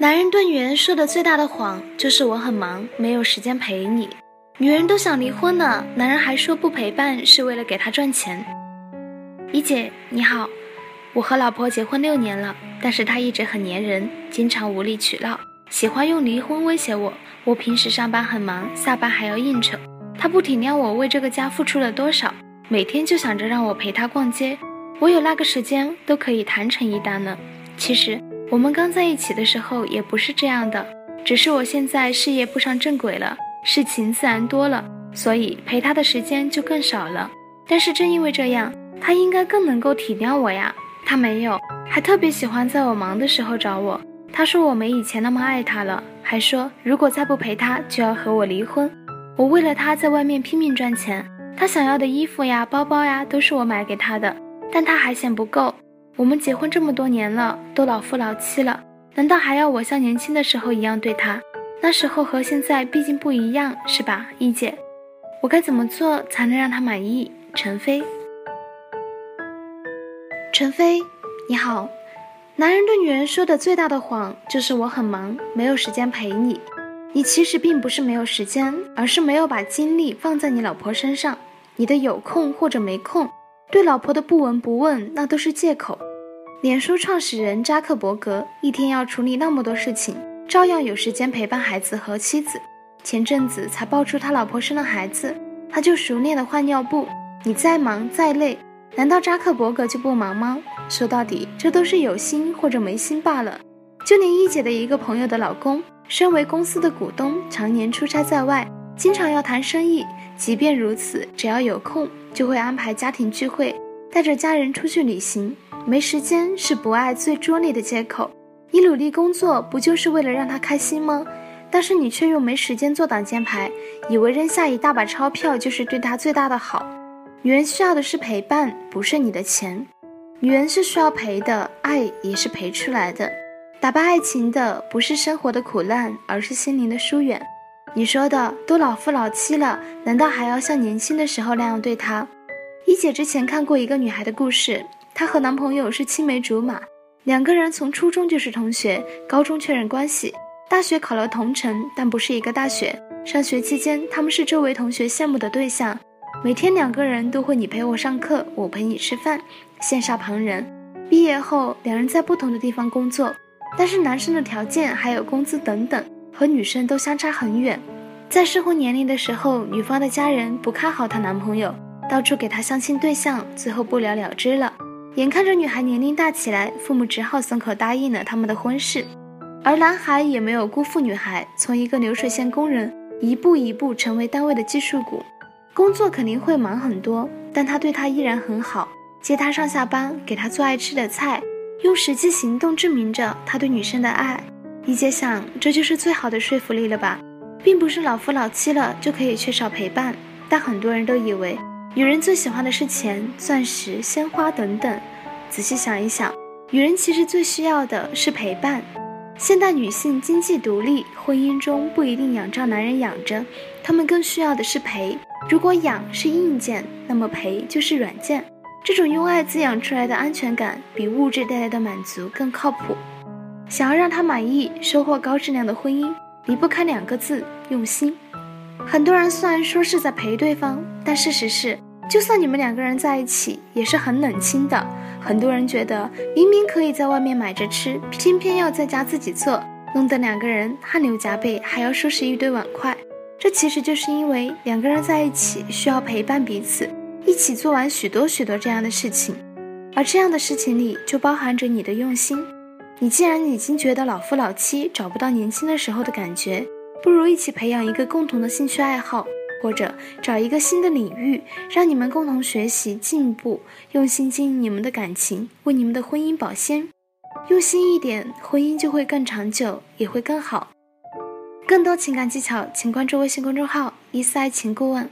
男人对女人说的最大的谎就是我很忙，没有时间陪你。女人都想离婚了，男人还说不陪伴是为了给他赚钱。一姐你好，我和老婆结婚六年了，但是她一直很粘人，经常无理取闹，喜欢用离婚威胁我。我平时上班很忙，下班还要应酬，她不体谅我为这个家付出了多少，每天就想着让我陪她逛街，我有那个时间都可以谈成一单了。其实。我们刚在一起的时候也不是这样的，只是我现在事业步上正轨了，事情自然多了，所以陪他的时间就更少了。但是正因为这样，他应该更能够体谅我呀。他没有，还特别喜欢在我忙的时候找我。他说我没以前那么爱他了，还说如果再不陪他就要和我离婚。我为了他在外面拼命赚钱，他想要的衣服呀、包包呀都是我买给他的，但他还嫌不够。我们结婚这么多年了，都老夫老妻了，难道还要我像年轻的时候一样对他？那时候和现在毕竟不一样，是吧，一姐？我该怎么做才能让他满意？陈飞，陈飞，你好。男人对女人说的最大的谎就是我很忙，没有时间陪你。你其实并不是没有时间，而是没有把精力放在你老婆身上。你的有空或者没空，对老婆的不闻不问，那都是借口。脸书创始人扎克伯格一天要处理那么多事情，照样有时间陪伴孩子和妻子。前阵子才爆出他老婆生了孩子，他就熟练的换尿布。你再忙再累，难道扎克伯格就不忙吗？说到底，这都是有心或者没心罢了。就连一姐的一个朋友的老公，身为公司的股东，常年出差在外，经常要谈生意。即便如此，只要有空，就会安排家庭聚会，带着家人出去旅行。没时间是不爱最拙劣的借口。你努力工作不就是为了让他开心吗？但是你却又没时间做挡箭牌，以为扔下一大把钞票就是对他最大的好。女人需要的是陪伴，不是你的钱。女人是需要陪的，爱也是陪出来的。打败爱情的不是生活的苦难，而是心灵的疏远。你说的都老夫老妻了，难道还要像年轻的时候那样对他？一姐之前看过一个女孩的故事。她和男朋友是青梅竹马，两个人从初中就是同学，高中确认关系，大学考了同城，但不是一个大学。上学期间，他们是周围同学羡慕的对象，每天两个人都会你陪我上课，我陪你吃饭，羡煞旁人。毕业后，两人在不同的地方工作，但是男生的条件还有工资等等，和女生都相差很远。在适婚年龄的时候，女方的家人不看好她男朋友，到处给她相亲对象，最后不了了之了。眼看着女孩年龄大起来，父母只好松口答应了他们的婚事，而男孩也没有辜负女孩，从一个流水线工人一步一步成为单位的技术股。工作肯定会忙很多，但他对她依然很好，接她上下班，给她做爱吃的菜，用实际行动证明着他对女生的爱。一姐想，这就是最好的说服力了吧？并不是老夫老妻了就可以缺少陪伴，但很多人都以为。女人最喜欢的是钱、钻石、鲜花等等。仔细想一想，女人其实最需要的是陪伴。现代女性经济独立，婚姻中不一定仰仗男人养着，她们更需要的是陪。如果养是硬件，那么陪就是软件。这种用爱滋养出来的安全感，比物质带来的满足更靠谱。想要让他满意，收获高质量的婚姻，离不开两个字：用心。很多人虽然说是在陪对方，但事实是，就算你们两个人在一起，也是很冷清的。很多人觉得明明可以在外面买着吃，偏偏要在家自己做，弄得两个人汗流浃背，还要收拾一堆碗筷。这其实就是因为两个人在一起需要陪伴彼此，一起做完许多许多这样的事情，而这样的事情里就包含着你的用心。你既然已经觉得老夫老妻找不到年轻的时候的感觉。不如一起培养一个共同的兴趣爱好，或者找一个新的领域，让你们共同学习进步，用心经营你们的感情，为你们的婚姻保鲜。用心一点，婚姻就会更长久，也会更好。更多情感技巧，请关注微信公众号“一丝爱情顾问”。